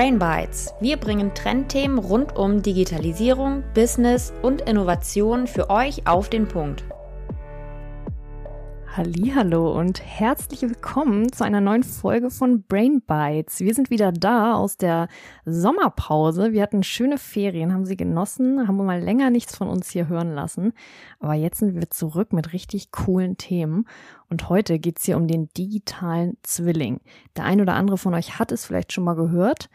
Brain Bites. Wir bringen Trendthemen rund um Digitalisierung, Business und Innovation für euch auf den Punkt. Hallo und herzlich willkommen zu einer neuen Folge von Brain Bites. Wir sind wieder da aus der Sommerpause. Wir hatten schöne Ferien, haben sie genossen, haben mal länger nichts von uns hier hören lassen. Aber jetzt sind wir zurück mit richtig coolen Themen. Und heute geht's hier um den digitalen Zwilling. Der ein oder andere von euch hat es vielleicht schon mal gehört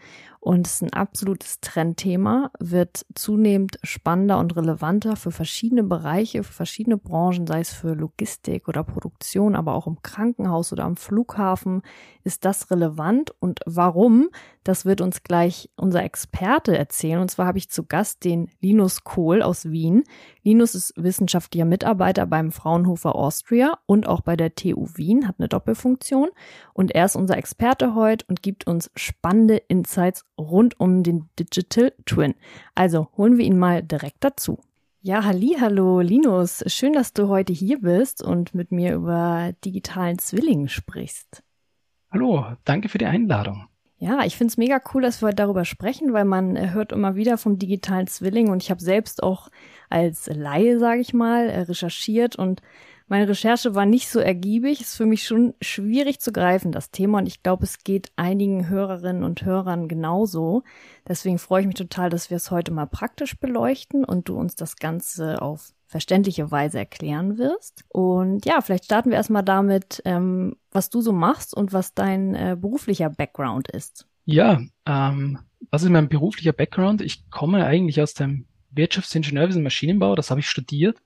und es ist ein absolutes Trendthema, wird zunehmend spannender und relevanter für verschiedene Bereiche, für verschiedene Branchen, sei es für Logistik oder Produktion, aber auch im Krankenhaus oder am Flughafen. Ist das relevant und warum? Das wird uns gleich unser Experte erzählen. Und zwar habe ich zu Gast den Linus Kohl aus Wien. Linus ist wissenschaftlicher Mitarbeiter beim Fraunhofer Austria und auch bei der TU Wien, hat eine Doppelfunktion. Und er ist unser Experte heute und gibt uns spannende Insights rund um den Digital Twin. Also holen wir ihn mal direkt dazu. Ja, halli, hallo Linus, schön, dass du heute hier bist und mit mir über digitalen Zwilling sprichst. Hallo, danke für die Einladung. Ja, ich finde es mega cool, dass wir heute darüber sprechen, weil man hört immer wieder vom digitalen Zwilling und ich habe selbst auch als Laie, sage ich mal, recherchiert und meine Recherche war nicht so ergiebig, ist für mich schon schwierig zu greifen, das Thema. Und ich glaube, es geht einigen Hörerinnen und Hörern genauso. Deswegen freue ich mich total, dass wir es heute mal praktisch beleuchten und du uns das Ganze auf verständliche Weise erklären wirst. Und ja, vielleicht starten wir erstmal damit, ähm, was du so machst und was dein äh, beruflicher Background ist. Ja, ähm, was ist mein beruflicher Background? Ich komme eigentlich aus dem Wirtschaftsingenieurwesen Maschinenbau, das habe ich studiert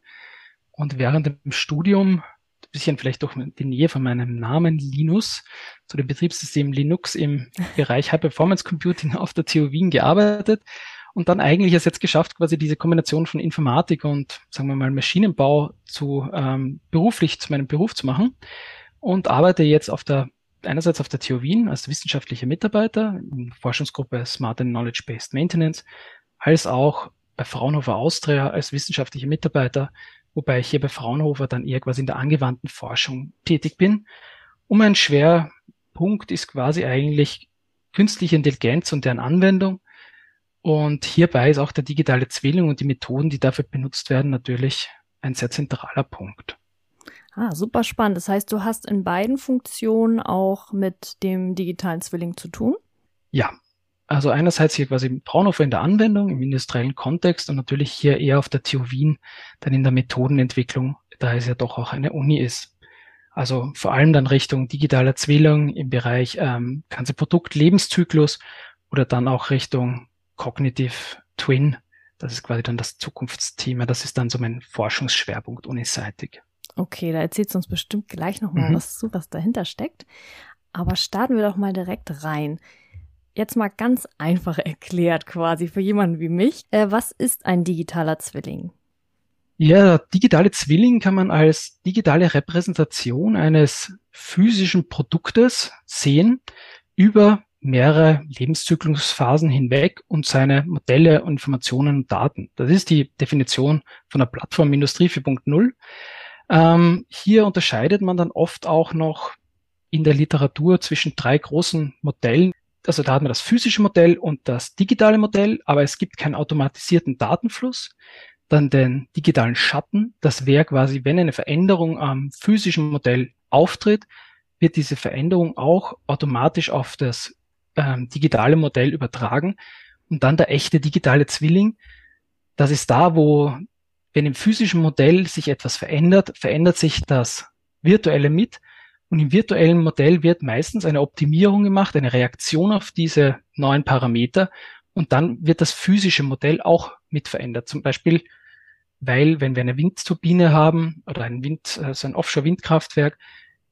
und während dem Studium, ein bisschen vielleicht durch die Nähe von meinem Namen Linus, zu dem Betriebssystem Linux im Bereich High Performance Computing auf der TU Wien gearbeitet und dann eigentlich es jetzt geschafft, quasi diese Kombination von Informatik und, sagen wir mal, Maschinenbau zu ähm, beruflich zu meinem Beruf zu machen und arbeite jetzt auf der einerseits auf der TU Wien als wissenschaftlicher Mitarbeiter in Forschungsgruppe Smart and Knowledge Based Maintenance, als auch bei Fraunhofer Austria als wissenschaftlicher Mitarbeiter wobei ich hier bei Fraunhofer dann eher quasi in der angewandten Forschung tätig bin. Und mein Schwerpunkt ist quasi eigentlich künstliche Intelligenz und deren Anwendung. Und hierbei ist auch der digitale Zwilling und die Methoden, die dafür benutzt werden, natürlich ein sehr zentraler Punkt. Ah, super spannend. Das heißt, du hast in beiden Funktionen auch mit dem digitalen Zwilling zu tun? Ja, also einerseits hier quasi im Fraunhofer in der Anwendung, im industriellen Kontext und natürlich hier eher auf der TU Wien, dann in der Methodenentwicklung, da es ja doch auch eine Uni ist. Also vor allem dann Richtung digitaler Zwilling im Bereich ähm, ganze Produktlebenszyklus oder dann auch Richtung Cognitive Twin. Das ist quasi dann das Zukunftsthema. Das ist dann so mein Forschungsschwerpunkt uniseitig. Okay, da erzählst du uns bestimmt gleich nochmal mhm. was zu, was dahinter steckt. Aber starten wir doch mal direkt rein. Jetzt mal ganz einfach erklärt quasi für jemanden wie mich. Äh, was ist ein digitaler Zwilling? Ja, digitale Zwilling kann man als digitale Repräsentation eines physischen Produktes sehen über mehrere Lebenszyklusphasen hinweg und seine Modelle, Informationen und Daten. Das ist die Definition von der Plattform Industrie 4.0. Ähm, hier unterscheidet man dann oft auch noch in der Literatur zwischen drei großen Modellen also da hat man das physische Modell und das digitale Modell, aber es gibt keinen automatisierten Datenfluss. Dann den digitalen Schatten, das wäre quasi, wenn eine Veränderung am physischen Modell auftritt, wird diese Veränderung auch automatisch auf das ähm, digitale Modell übertragen. Und dann der echte digitale Zwilling, das ist da, wo, wenn im physischen Modell sich etwas verändert, verändert sich das virtuelle mit und im virtuellen Modell wird meistens eine Optimierung gemacht, eine Reaktion auf diese neuen Parameter. Und dann wird das physische Modell auch mit verändert. Zum Beispiel, weil wenn wir eine Windturbine haben oder ein Wind, also ein Offshore-Windkraftwerk,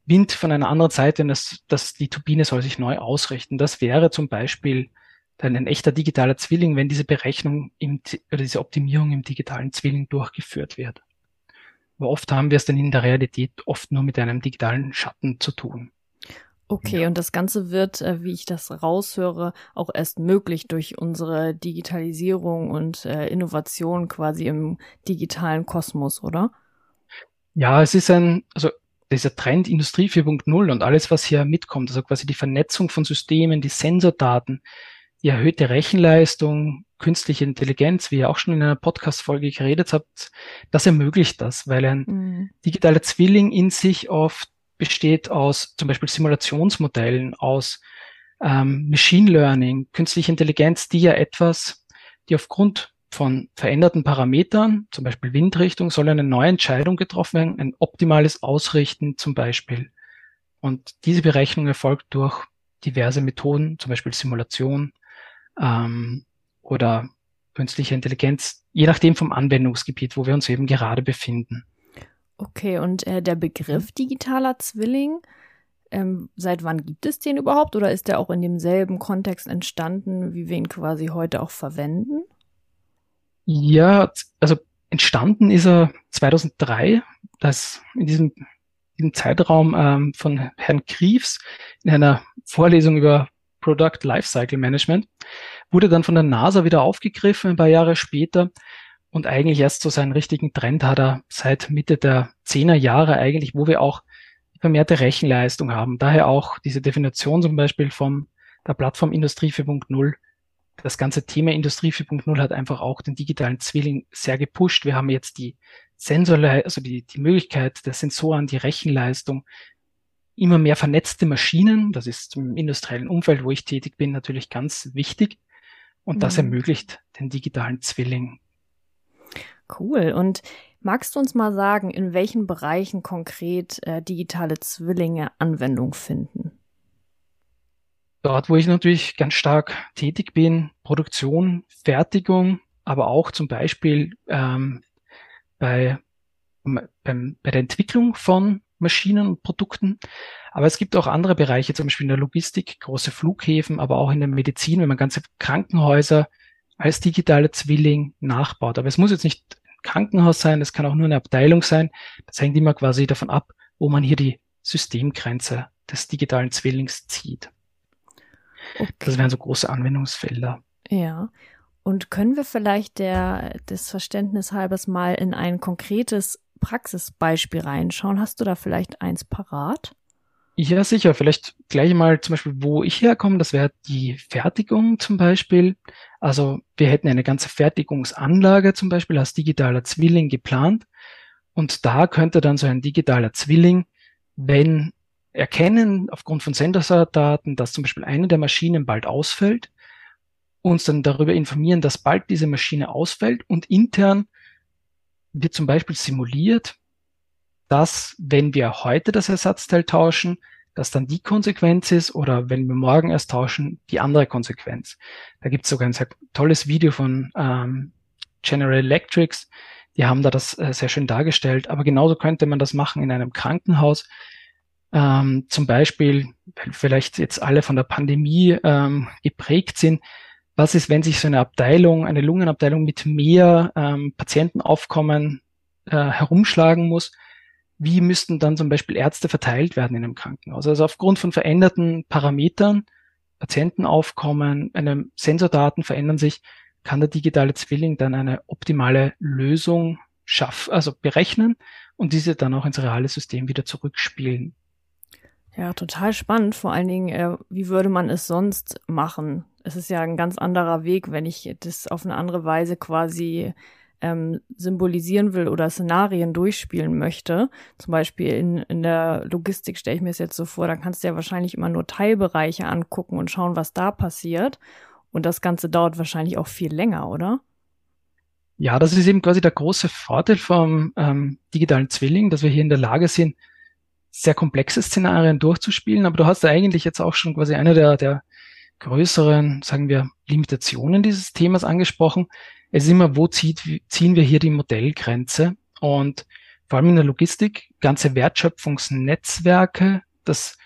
Wind von einer anderen Seite, das, das, die Turbine soll sich neu ausrichten. Das wäre zum Beispiel dann ein echter digitaler Zwilling, wenn diese Berechnung im, oder diese Optimierung im digitalen Zwilling durchgeführt wird. Aber oft haben wir es dann in der Realität oft nur mit einem digitalen Schatten zu tun. Okay, ja. und das Ganze wird, äh, wie ich das raushöre, auch erst möglich durch unsere Digitalisierung und äh, Innovation quasi im digitalen Kosmos, oder? Ja, es ist ein, also dieser Trend Industrie 4.0 und alles, was hier mitkommt, also quasi die Vernetzung von Systemen, die Sensordaten, die erhöhte Rechenleistung, künstliche Intelligenz, wie ihr auch schon in einer Podcast-Folge geredet habt, das ermöglicht das, weil ein mhm. digitaler Zwilling in sich oft besteht aus zum Beispiel Simulationsmodellen, aus ähm, Machine Learning, künstliche Intelligenz, die ja etwas, die aufgrund von veränderten Parametern, zum Beispiel Windrichtung, soll eine neue Entscheidung getroffen werden, ein optimales Ausrichten zum Beispiel. Und diese Berechnung erfolgt durch diverse Methoden, zum Beispiel Simulation ähm, oder künstliche Intelligenz, je nachdem vom Anwendungsgebiet, wo wir uns eben gerade befinden. Okay, und äh, der Begriff digitaler Zwilling, ähm, seit wann gibt es den überhaupt oder ist der auch in demselben Kontext entstanden, wie wir ihn quasi heute auch verwenden? Ja, also entstanden ist er 2003, das in diesem, diesem Zeitraum ähm, von Herrn Kriefs in einer Vorlesung über Product Lifecycle Management, wurde dann von der NASA wieder aufgegriffen ein paar Jahre später und eigentlich erst so seinen richtigen Trend hat er seit Mitte der Zehner Jahre eigentlich, wo wir auch vermehrte Rechenleistung haben. Daher auch diese Definition zum Beispiel von der Plattform Industrie 4.0 das ganze Thema Industrie 4.0 hat einfach auch den digitalen Zwilling sehr gepusht. Wir haben jetzt die Sensorle also die, die Möglichkeit der Sensoren, die Rechenleistung, immer mehr vernetzte Maschinen. Das ist im industriellen Umfeld, wo ich tätig bin, natürlich ganz wichtig. Und das mhm. ermöglicht den digitalen Zwilling. Cool. Und magst du uns mal sagen, in welchen Bereichen konkret äh, digitale Zwillinge Anwendung finden? Dort, wo ich natürlich ganz stark tätig bin, Produktion, Fertigung, aber auch zum Beispiel ähm, bei, beim, bei der Entwicklung von Maschinen und Produkten. Aber es gibt auch andere Bereiche, zum Beispiel in der Logistik, große Flughäfen, aber auch in der Medizin, wenn man ganze Krankenhäuser als digitale Zwilling nachbaut. Aber es muss jetzt nicht ein Krankenhaus sein, es kann auch nur eine Abteilung sein. Das hängt immer quasi davon ab, wo man hier die Systemgrenze des digitalen Zwillings zieht. Okay. Das wären so große Anwendungsfelder. Ja. Und können wir vielleicht der, des Verständnis halbers mal in ein konkretes Praxisbeispiel reinschauen? Hast du da vielleicht eins parat? Ja, sicher. Vielleicht gleich mal zum Beispiel, wo ich herkomme. Das wäre die Fertigung zum Beispiel. Also wir hätten eine ganze Fertigungsanlage zum Beispiel als digitaler Zwilling geplant. Und da könnte dann so ein digitaler Zwilling, wenn erkennen aufgrund von Sensordaten, dass zum Beispiel eine der Maschinen bald ausfällt, uns dann darüber informieren, dass bald diese Maschine ausfällt und intern wird zum Beispiel simuliert, dass wenn wir heute das Ersatzteil tauschen, dass dann die Konsequenz ist oder wenn wir morgen erst tauschen, die andere Konsequenz. Da gibt es sogar ein sehr tolles Video von ähm, General Electrics, die haben da das äh, sehr schön dargestellt. Aber genauso könnte man das machen in einem Krankenhaus. Ähm, zum Beispiel, weil vielleicht jetzt alle von der Pandemie ähm, geprägt sind, was ist, wenn sich so eine Abteilung, eine Lungenabteilung mit mehr ähm, Patientenaufkommen äh, herumschlagen muss? Wie müssten dann zum Beispiel Ärzte verteilt werden in einem Krankenhaus? Also aufgrund von veränderten Parametern, Patientenaufkommen, eine Sensordaten verändern sich, kann der digitale Zwilling dann eine optimale Lösung schaffen, also berechnen und diese dann auch ins reale System wieder zurückspielen. Ja, total spannend. Vor allen Dingen, äh, wie würde man es sonst machen? Es ist ja ein ganz anderer Weg, wenn ich das auf eine andere Weise quasi ähm, symbolisieren will oder Szenarien durchspielen möchte. Zum Beispiel in, in der Logistik stelle ich mir es jetzt so vor, dann kannst du ja wahrscheinlich immer nur Teilbereiche angucken und schauen, was da passiert. Und das Ganze dauert wahrscheinlich auch viel länger, oder? Ja, das ist eben quasi der große Vorteil vom ähm, digitalen Zwilling, dass wir hier in der Lage sind, sehr komplexe Szenarien durchzuspielen, aber du hast ja eigentlich jetzt auch schon quasi eine der, der größeren, sagen wir, Limitationen dieses Themas angesprochen. Es ist immer, wo zieht, ziehen wir hier die Modellgrenze? Und vor allem in der Logistik, ganze Wertschöpfungsnetzwerke, das,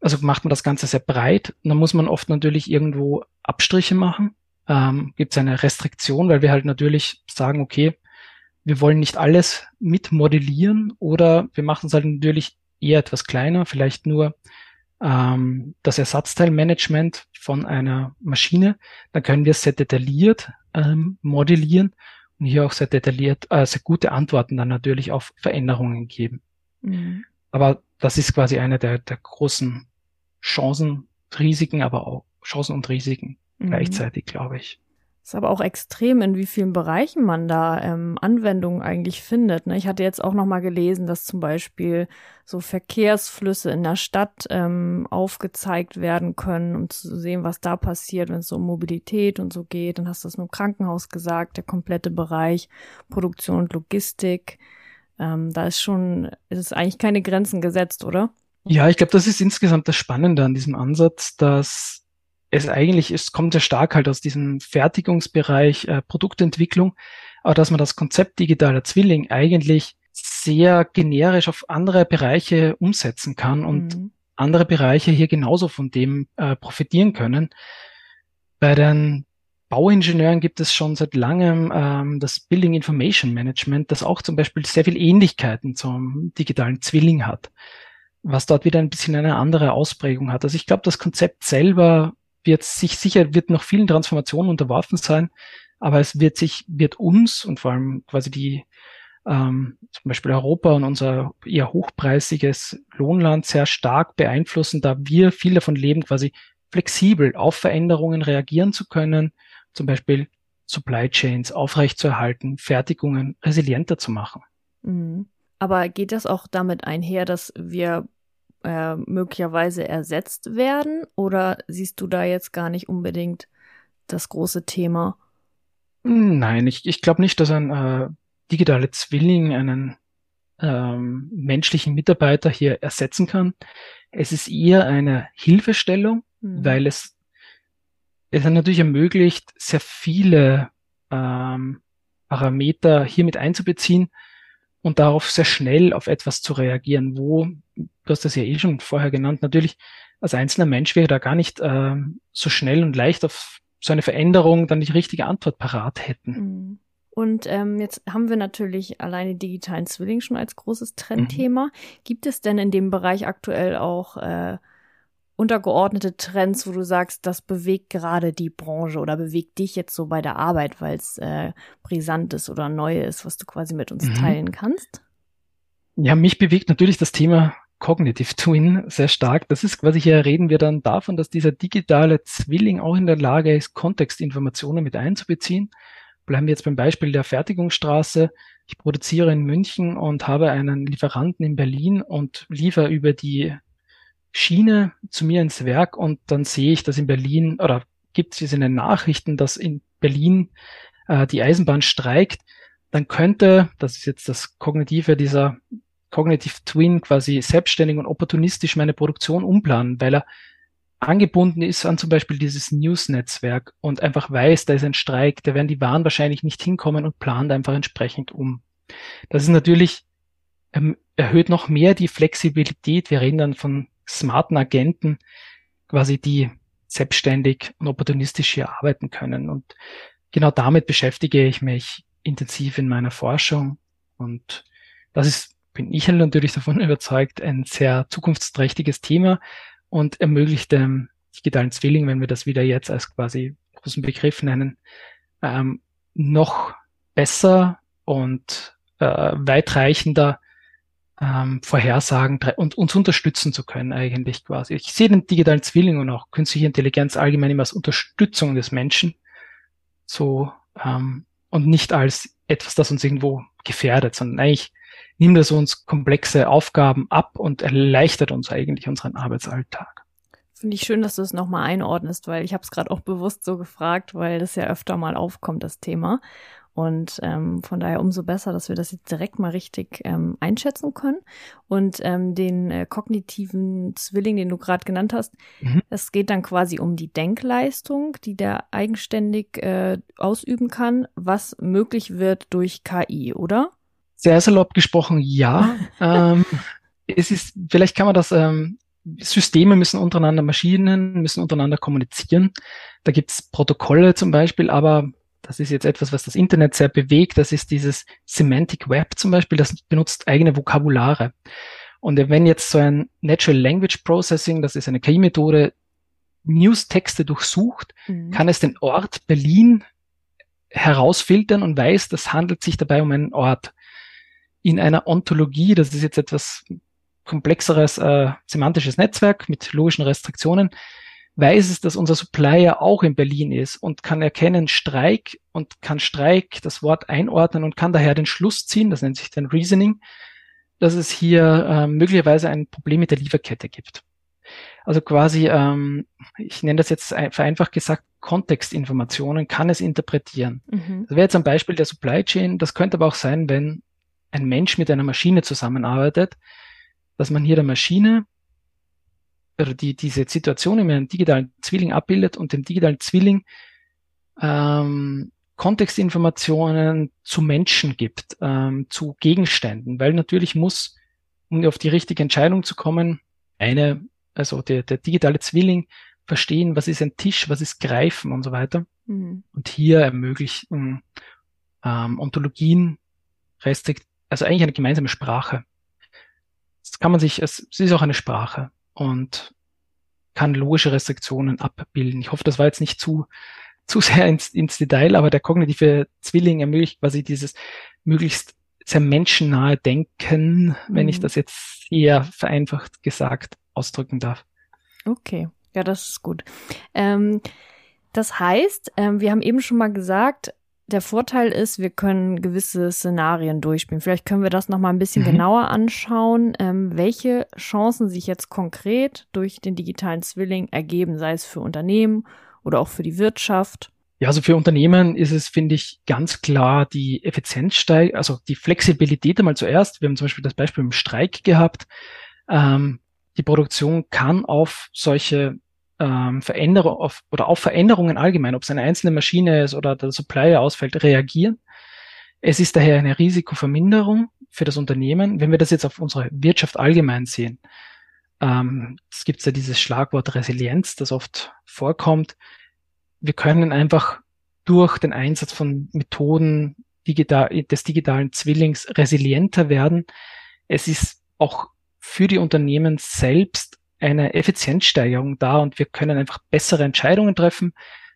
also macht man das Ganze sehr breit. Und dann muss man oft natürlich irgendwo Abstriche machen. Ähm, Gibt es eine Restriktion, weil wir halt natürlich sagen, okay, wir wollen nicht alles mitmodellieren oder wir machen es halt natürlich eher etwas kleiner, vielleicht nur ähm, das Ersatzteilmanagement von einer Maschine. Dann können wir sehr detailliert ähm, modellieren und hier auch sehr detailliert, äh, sehr gute Antworten dann natürlich auf Veränderungen geben. Mhm. Aber das ist quasi eine der, der großen Chancen, Risiken, aber auch Chancen und Risiken mhm. gleichzeitig, glaube ich. Ist aber auch extrem, in wie vielen Bereichen man da ähm, Anwendungen eigentlich findet. Ne? Ich hatte jetzt auch noch mal gelesen, dass zum Beispiel so Verkehrsflüsse in der Stadt ähm, aufgezeigt werden können, um zu sehen, was da passiert, wenn es so um Mobilität und so geht. Dann hast du das mit dem Krankenhaus gesagt, der komplette Bereich Produktion und Logistik. Ähm, da ist schon, ist es eigentlich keine Grenzen gesetzt, oder? Ja, ich glaube, das ist insgesamt das Spannende an diesem Ansatz, dass es eigentlich ist, kommt sehr stark halt aus diesem Fertigungsbereich äh, Produktentwicklung, aber dass man das Konzept digitaler Zwilling eigentlich sehr generisch auf andere Bereiche umsetzen kann und mhm. andere Bereiche hier genauso von dem äh, profitieren können. Bei den Bauingenieuren gibt es schon seit langem ähm, das Building Information Management, das auch zum Beispiel sehr viel Ähnlichkeiten zum digitalen Zwilling hat, was dort wieder ein bisschen eine andere Ausprägung hat. Also ich glaube, das Konzept selber wird sich sicher, wird noch vielen Transformationen unterworfen sein, aber es wird sich, wird uns und vor allem quasi die, ähm, zum Beispiel Europa und unser eher hochpreisiges Lohnland sehr stark beeinflussen, da wir viel davon leben, quasi flexibel auf Veränderungen reagieren zu können, zum Beispiel Supply Chains aufrechtzuerhalten, Fertigungen resilienter zu machen. Mhm. Aber geht das auch damit einher, dass wir äh, möglicherweise ersetzt werden? Oder siehst du da jetzt gar nicht unbedingt das große Thema? Nein, ich, ich glaube nicht, dass ein äh, digitaler Zwilling einen ähm, menschlichen Mitarbeiter hier ersetzen kann. Es ist eher eine Hilfestellung, mhm. weil es, es natürlich ermöglicht, sehr viele ähm, Parameter hier mit einzubeziehen, und darauf sehr schnell auf etwas zu reagieren, wo, du hast das ja eh schon vorher genannt, natürlich als einzelner Mensch wäre da gar nicht äh, so schnell und leicht auf so eine Veränderung dann die richtige Antwort parat hätten. Mhm. Und ähm, jetzt haben wir natürlich alleine digitalen Zwilling schon als großes Trendthema. Mhm. Gibt es denn in dem Bereich aktuell auch äh, untergeordnete Trends, wo du sagst, das bewegt gerade die Branche oder bewegt dich jetzt so bei der Arbeit, weil es äh, brisant ist oder neu ist, was du quasi mit uns mhm. teilen kannst? Ja, mich bewegt natürlich das Thema Cognitive Twin sehr stark. Das ist quasi hier reden wir dann davon, dass dieser digitale Zwilling auch in der Lage ist, Kontextinformationen mit einzubeziehen. Bleiben wir jetzt beim Beispiel der Fertigungsstraße. Ich produziere in München und habe einen Lieferanten in Berlin und liefere über die Schiene zu mir ins Werk und dann sehe ich, dass in Berlin oder gibt es in den Nachrichten, dass in Berlin äh, die Eisenbahn streikt, dann könnte, das ist jetzt das Kognitive dieser Cognitive Twin quasi selbstständig und opportunistisch meine Produktion umplanen, weil er angebunden ist an zum Beispiel dieses News-Netzwerk und einfach weiß, da ist ein Streik, da werden die Waren wahrscheinlich nicht hinkommen und plant einfach entsprechend um. Das ist natürlich, ähm, erhöht noch mehr die Flexibilität. Wir reden dann von smarten Agenten quasi, die selbstständig und opportunistisch hier arbeiten können. Und genau damit beschäftige ich mich intensiv in meiner Forschung. Und das ist, bin ich natürlich davon überzeugt, ein sehr zukunftsträchtiges Thema und ermöglicht dem digitalen Zwilling, wenn wir das wieder jetzt als quasi großen Begriff nennen, ähm, noch besser und äh, weitreichender ähm, vorhersagen und uns unterstützen zu können eigentlich quasi. Ich sehe den digitalen Zwilling und auch künstliche Intelligenz allgemein immer als Unterstützung des Menschen so ähm, und nicht als etwas, das uns irgendwo gefährdet, sondern eigentlich nimmt es uns komplexe Aufgaben ab und erleichtert uns eigentlich unseren Arbeitsalltag. Finde ich schön, dass du es nochmal einordnest, weil ich habe es gerade auch bewusst so gefragt, weil das ja öfter mal aufkommt, das Thema. Und ähm, von daher umso besser, dass wir das jetzt direkt mal richtig ähm, einschätzen können. Und ähm, den äh, kognitiven Zwilling, den du gerade genannt hast, mhm. es geht dann quasi um die Denkleistung, die der eigenständig äh, ausüben kann, was möglich wird durch KI, oder? Sehr salopp gesprochen, ja. ähm, es ist, vielleicht kann man das ähm, Systeme müssen untereinander, Maschinen müssen untereinander kommunizieren. Da gibt's Protokolle zum Beispiel, aber das ist jetzt etwas, was das Internet sehr bewegt. Das ist dieses Semantic Web zum Beispiel, das benutzt eigene Vokabulare. Und wenn jetzt so ein Natural Language Processing, das ist eine KI-Methode, News-Texte durchsucht, mhm. kann es den Ort Berlin herausfiltern und weiß, das handelt sich dabei um einen Ort. In einer Ontologie, das ist jetzt etwas komplexeres äh, semantisches Netzwerk mit logischen Restriktionen, weiß es, dass unser Supplier auch in Berlin ist und kann erkennen Streik und kann Streik das Wort einordnen und kann daher den Schluss ziehen, das nennt sich dann Reasoning, dass es hier äh, möglicherweise ein Problem mit der Lieferkette gibt. Also quasi, ähm, ich nenne das jetzt vereinfacht gesagt, Kontextinformationen kann es interpretieren. Mhm. Das wäre jetzt ein Beispiel der Supply Chain. Das könnte aber auch sein, wenn ein Mensch mit einer Maschine zusammenarbeitet, dass man hier der Maschine oder die, diese Situation in einem digitalen Zwilling abbildet und dem digitalen Zwilling ähm, Kontextinformationen zu Menschen gibt, ähm, zu Gegenständen, weil natürlich muss, um auf die richtige Entscheidung zu kommen, eine, also der, der digitale Zwilling verstehen, was ist ein Tisch, was ist Greifen und so weiter. Mhm. Und hier ermöglichen ähm, Ontologien restrikt, also eigentlich eine gemeinsame Sprache. Das kann man sich, es, es ist auch eine Sprache und kann logische Restriktionen abbilden. Ich hoffe, das war jetzt nicht zu, zu sehr ins, ins Detail, aber der kognitive Zwilling ermöglicht quasi dieses möglichst sehr menschennahe Denken, mhm. wenn ich mhm. das jetzt eher vereinfacht gesagt ausdrücken darf. Okay, ja, das ist gut. Ähm, das heißt, ähm, wir haben eben schon mal gesagt, der Vorteil ist, wir können gewisse Szenarien durchspielen. Vielleicht können wir das noch mal ein bisschen mhm. genauer anschauen, ähm, welche Chancen sich jetzt konkret durch den digitalen Zwilling ergeben, sei es für Unternehmen oder auch für die Wirtschaft. Ja, also für Unternehmen ist es, finde ich, ganz klar die Effizienzsteig, also die Flexibilität einmal zuerst. Wir haben zum Beispiel das Beispiel im Streik gehabt. Ähm, die Produktion kann auf solche ähm, Veränderung auf, oder auf Veränderungen allgemein, ob es eine einzelne Maschine ist oder der Supplier ausfällt, reagieren. Es ist daher eine Risikoverminderung für das Unternehmen. Wenn wir das jetzt auf unsere Wirtschaft allgemein sehen, ähm, es gibt ja dieses Schlagwort Resilienz, das oft vorkommt. Wir können einfach durch den Einsatz von Methoden digital, des digitalen Zwillings resilienter werden. Es ist auch für die Unternehmen selbst eine Effizienzsteigerung da und wir können einfach bessere Entscheidungen treffen,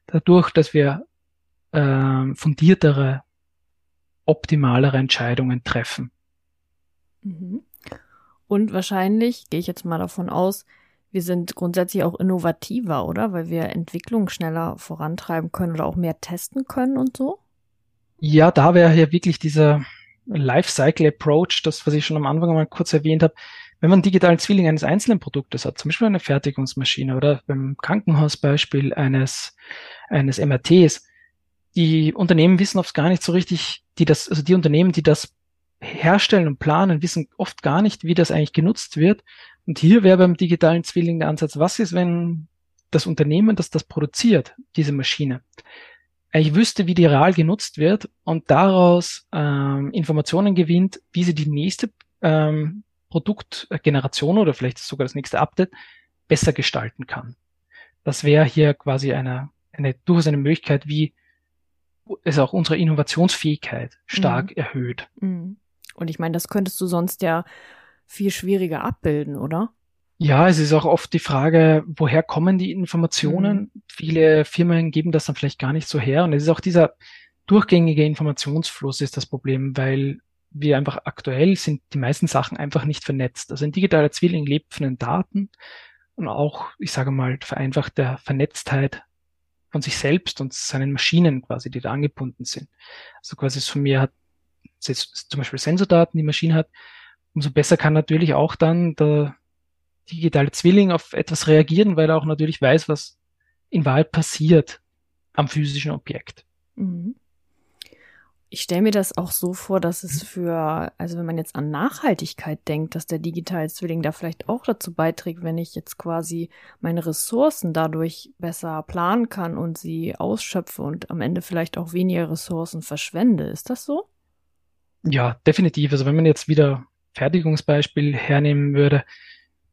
dadurch, dass wir äh, fundiertere, optimalere Entscheidungen treffen. Mhm. Und wahrscheinlich, gehe ich jetzt mal davon aus, wir sind grundsätzlich auch innovativer, oder? Weil wir Entwicklung schneller vorantreiben können oder auch mehr testen können und so? Ja, da wäre ja wirklich dieser Lifecycle Approach, das, was ich schon am Anfang mal kurz erwähnt habe, wenn man einen digitalen Zwilling eines einzelnen Produktes hat, zum Beispiel eine Fertigungsmaschine oder beim Krankenhausbeispiel eines, eines MRTs, die Unternehmen wissen oft gar nicht so richtig, die das, also die Unternehmen, die das herstellen und planen, wissen oft gar nicht, wie das eigentlich genutzt wird. Und hier wäre beim digitalen Zwilling der Ansatz, was ist, wenn das Unternehmen, das das produziert, diese Maschine, eigentlich wüsste, wie die real genutzt wird und daraus ähm, Informationen gewinnt, wie sie die nächste ähm, Produktgeneration oder vielleicht sogar das nächste Update besser gestalten kann. Das wäre hier quasi eine, eine durchaus eine Möglichkeit, wie es auch unsere Innovationsfähigkeit stark mhm. erhöht. Mhm. Und ich meine, das könntest du sonst ja viel schwieriger abbilden, oder? Ja, es ist auch oft die Frage, woher kommen die Informationen? Mhm. Viele Firmen geben das dann vielleicht gar nicht so her. Und es ist auch dieser durchgängige Informationsfluss ist das Problem, weil wir einfach aktuell sind die meisten Sachen einfach nicht vernetzt. Also ein digitaler Zwilling lebt von den Daten und auch, ich sage mal, vereinfacht der Vernetztheit von sich selbst und seinen Maschinen quasi, die da angebunden sind. Also quasi von mir hat zum Beispiel Sensordaten die Maschine hat, umso besser kann natürlich auch dann der digitale Zwilling auf etwas reagieren, weil er auch natürlich weiß, was in Wahrheit passiert am physischen Objekt. Mhm. Ich stelle mir das auch so vor, dass es für, also wenn man jetzt an Nachhaltigkeit denkt, dass der digitale Zwilling da vielleicht auch dazu beiträgt, wenn ich jetzt quasi meine Ressourcen dadurch besser planen kann und sie ausschöpfe und am Ende vielleicht auch weniger Ressourcen verschwende. Ist das so? Ja, definitiv. Also wenn man jetzt wieder Fertigungsbeispiel hernehmen würde,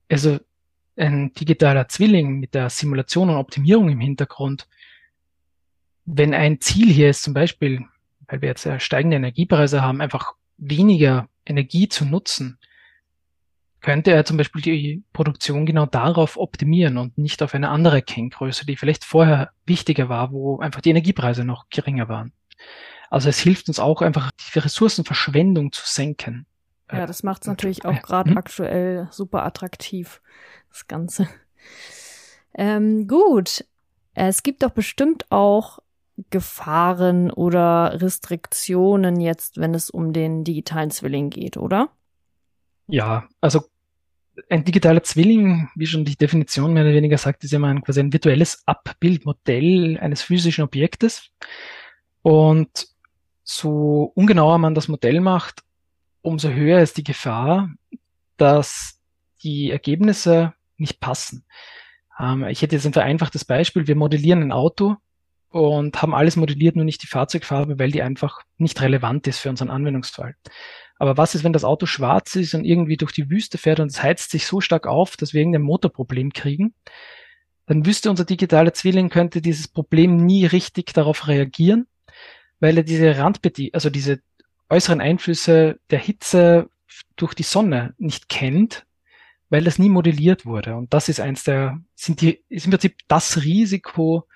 also ein digitaler Zwilling mit der Simulation und Optimierung im Hintergrund, wenn ein Ziel hier ist, zum Beispiel weil wir jetzt steigende Energiepreise haben, einfach weniger Energie zu nutzen, könnte er zum Beispiel die Produktion genau darauf optimieren und nicht auf eine andere Kenngröße, die vielleicht vorher wichtiger war, wo einfach die Energiepreise noch geringer waren. Also es hilft uns auch einfach, die Ressourcenverschwendung zu senken. Ja, das macht es natürlich auch gerade hm? aktuell super attraktiv, das Ganze. Ähm, gut. Es gibt doch bestimmt auch Gefahren oder Restriktionen jetzt, wenn es um den digitalen Zwilling geht, oder? Ja, also ein digitaler Zwilling, wie schon die Definition mehr oder weniger sagt, ist ja mal ein, quasi ein virtuelles Abbildmodell eines physischen Objektes. Und so ungenauer man das Modell macht, umso höher ist die Gefahr, dass die Ergebnisse nicht passen. Ähm, ich hätte jetzt ein vereinfachtes Beispiel. Wir modellieren ein Auto und haben alles modelliert, nur nicht die Fahrzeugfarbe, weil die einfach nicht relevant ist für unseren Anwendungsfall. Aber was ist, wenn das Auto schwarz ist und irgendwie durch die Wüste fährt und es heizt sich so stark auf, dass wir irgendein Motorproblem kriegen? Dann wüsste unser digitaler Zwilling, könnte dieses Problem nie richtig darauf reagieren, weil er diese Randbedingungen, also diese äußeren Einflüsse der Hitze durch die Sonne nicht kennt, weil das nie modelliert wurde. Und das ist eins der, sind die, ist im Prinzip das Risiko,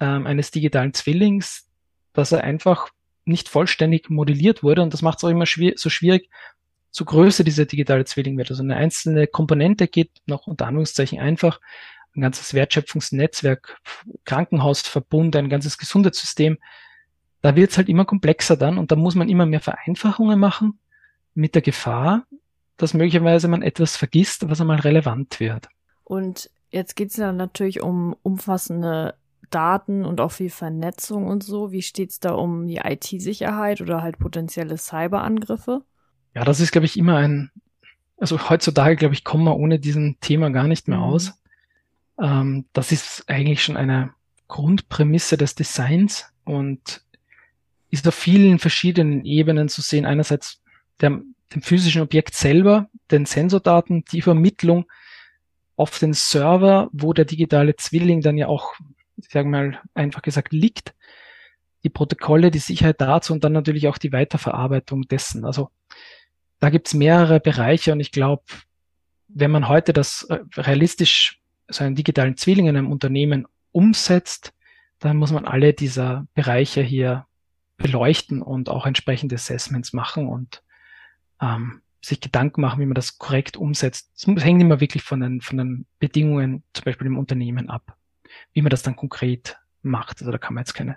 ähm, eines digitalen Zwillings, dass er einfach nicht vollständig modelliert wurde. Und das macht es auch immer schwier so schwierig, so größer dieser digitale Zwilling wird. Also eine einzelne Komponente geht noch unter Anführungszeichen einfach. Ein ganzes Wertschöpfungsnetzwerk, Krankenhausverbund, ein ganzes Gesundheitssystem. Da wird es halt immer komplexer dann und da muss man immer mehr Vereinfachungen machen mit der Gefahr, dass möglicherweise man etwas vergisst, was einmal relevant wird. Und jetzt geht es ja natürlich um umfassende Daten und auch viel Vernetzung und so. Wie steht's da um die IT-Sicherheit oder halt potenzielle Cyberangriffe? Ja, das ist, glaube ich, immer ein, also heutzutage, glaube ich, kommen wir ohne diesen Thema gar nicht mehr mhm. aus. Ähm, das ist eigentlich schon eine Grundprämisse des Designs und ist auf vielen verschiedenen Ebenen zu sehen. Einerseits der, dem physischen Objekt selber, den Sensordaten, die Vermittlung auf den Server, wo der digitale Zwilling dann ja auch ich sage mal einfach gesagt, liegt, die Protokolle, die Sicherheit dazu und dann natürlich auch die Weiterverarbeitung dessen. Also da gibt's mehrere Bereiche und ich glaube, wenn man heute das äh, realistisch, so einen digitalen Zwilling in einem Unternehmen umsetzt, dann muss man alle dieser Bereiche hier beleuchten und auch entsprechende Assessments machen und ähm, sich Gedanken machen, wie man das korrekt umsetzt. Es hängt immer wirklich von den, von den Bedingungen, zum Beispiel im Unternehmen ab wie man das dann konkret macht. Also da kann man jetzt keine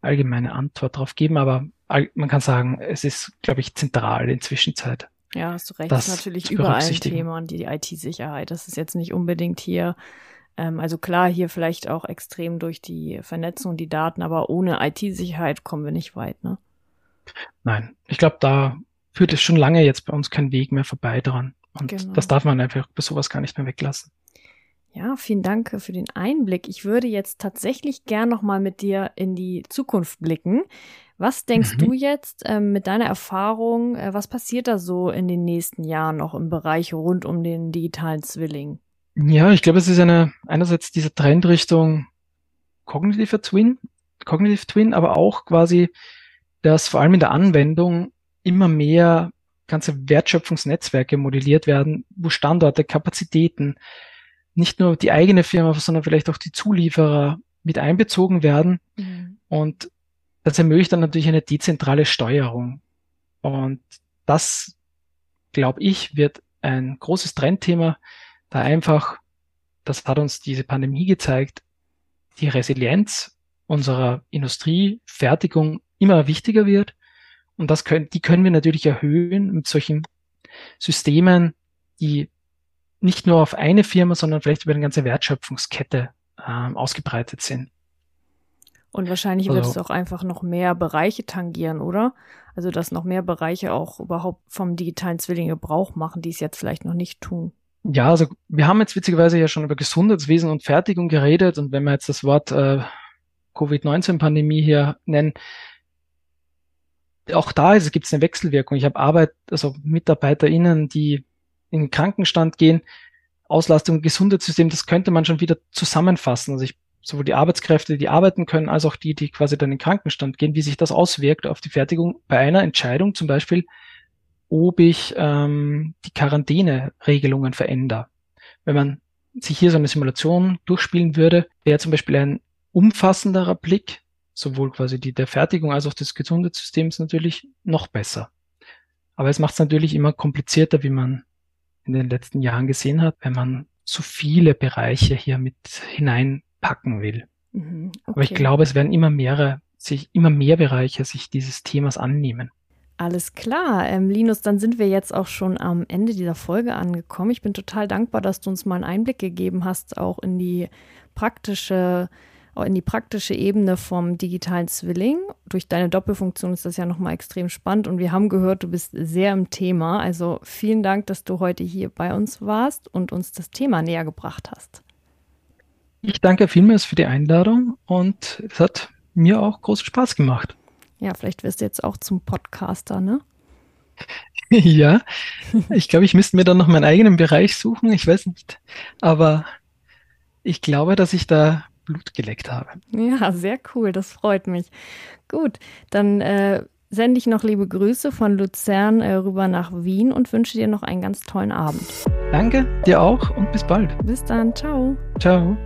allgemeine Antwort drauf geben, aber man kann sagen, es ist, glaube ich, zentral in Zwischenzeit. Ja, hast du recht. Das ist natürlich überall ein Thema und die IT-Sicherheit. Das ist jetzt nicht unbedingt hier, ähm, also klar, hier vielleicht auch extrem durch die Vernetzung, die Daten, aber ohne IT-Sicherheit kommen wir nicht weit, ne? Nein, ich glaube, da führt es schon lange jetzt bei uns kein Weg mehr vorbei dran. Und genau. das darf man einfach bei sowas gar nicht mehr weglassen. Ja, vielen Dank für den Einblick. Ich würde jetzt tatsächlich gern noch mal mit dir in die Zukunft blicken. Was denkst mhm. du jetzt ähm, mit deiner Erfahrung, äh, was passiert da so in den nächsten Jahren noch im Bereich rund um den digitalen Zwilling? Ja, ich glaube, es ist eine einerseits diese Trendrichtung Cognitive Twin, Cognitive Twin, aber auch quasi, dass vor allem in der Anwendung immer mehr ganze Wertschöpfungsnetzwerke modelliert werden, wo Standorte, Kapazitäten, nicht nur die eigene Firma, sondern vielleicht auch die Zulieferer mit einbezogen werden. Mhm. Und das ermöglicht dann natürlich eine dezentrale Steuerung. Und das, glaube ich, wird ein großes Trendthema, da einfach, das hat uns diese Pandemie gezeigt, die Resilienz unserer Industrie, Fertigung immer wichtiger wird. Und das können, die können wir natürlich erhöhen mit solchen Systemen, die nicht nur auf eine Firma, sondern vielleicht über eine ganze Wertschöpfungskette ähm, ausgebreitet sind. Und wahrscheinlich also, wird es auch einfach noch mehr Bereiche tangieren, oder? Also, dass noch mehr Bereiche auch überhaupt vom digitalen Zwilling Gebrauch machen, die es jetzt vielleicht noch nicht tun. Ja, also wir haben jetzt witzigerweise ja schon über Gesundheitswesen und Fertigung geredet und wenn wir jetzt das Wort äh, Covid-19-Pandemie hier nennen, auch da gibt es eine Wechselwirkung. Ich habe Arbeit, also MitarbeiterInnen, die in den Krankenstand gehen, Auslastung, Gesundheitssystem, das könnte man schon wieder zusammenfassen. Also ich, sowohl die Arbeitskräfte, die arbeiten können, als auch die, die quasi dann in den Krankenstand gehen, wie sich das auswirkt auf die Fertigung bei einer Entscheidung, zum Beispiel, ob ich ähm, die Quarantäneregelungen verändere. Wenn man sich hier so eine Simulation durchspielen würde, wäre zum Beispiel ein umfassenderer Blick, sowohl quasi die der Fertigung als auch des Gesundheitssystems natürlich noch besser. Aber es macht es natürlich immer komplizierter, wie man in den letzten Jahren gesehen hat, wenn man zu viele Bereiche hier mit hineinpacken will. Mhm, okay. Aber ich glaube, es werden immer mehrere, sich, immer mehr Bereiche sich dieses Themas annehmen. Alles klar. Ähm, Linus, dann sind wir jetzt auch schon am Ende dieser Folge angekommen. Ich bin total dankbar, dass du uns mal einen Einblick gegeben hast, auch in die praktische, in die praktische Ebene vom digitalen Zwilling. Durch deine Doppelfunktion ist das ja nochmal extrem spannend und wir haben gehört, du bist sehr im Thema. Also vielen Dank, dass du heute hier bei uns warst und uns das Thema näher gebracht hast. Ich danke vielmals für die Einladung und es hat mir auch großen Spaß gemacht. Ja, vielleicht wirst du jetzt auch zum Podcaster, ne? ja, ich glaube, ich müsste mir dann noch meinen eigenen Bereich suchen. Ich weiß nicht. Aber ich glaube, dass ich da Blut geleckt habe. Ja, sehr cool. Das freut mich. Gut, dann äh, sende ich noch liebe Grüße von Luzern äh, rüber nach Wien und wünsche dir noch einen ganz tollen Abend. Danke, dir auch und bis bald. Bis dann. Ciao. Ciao.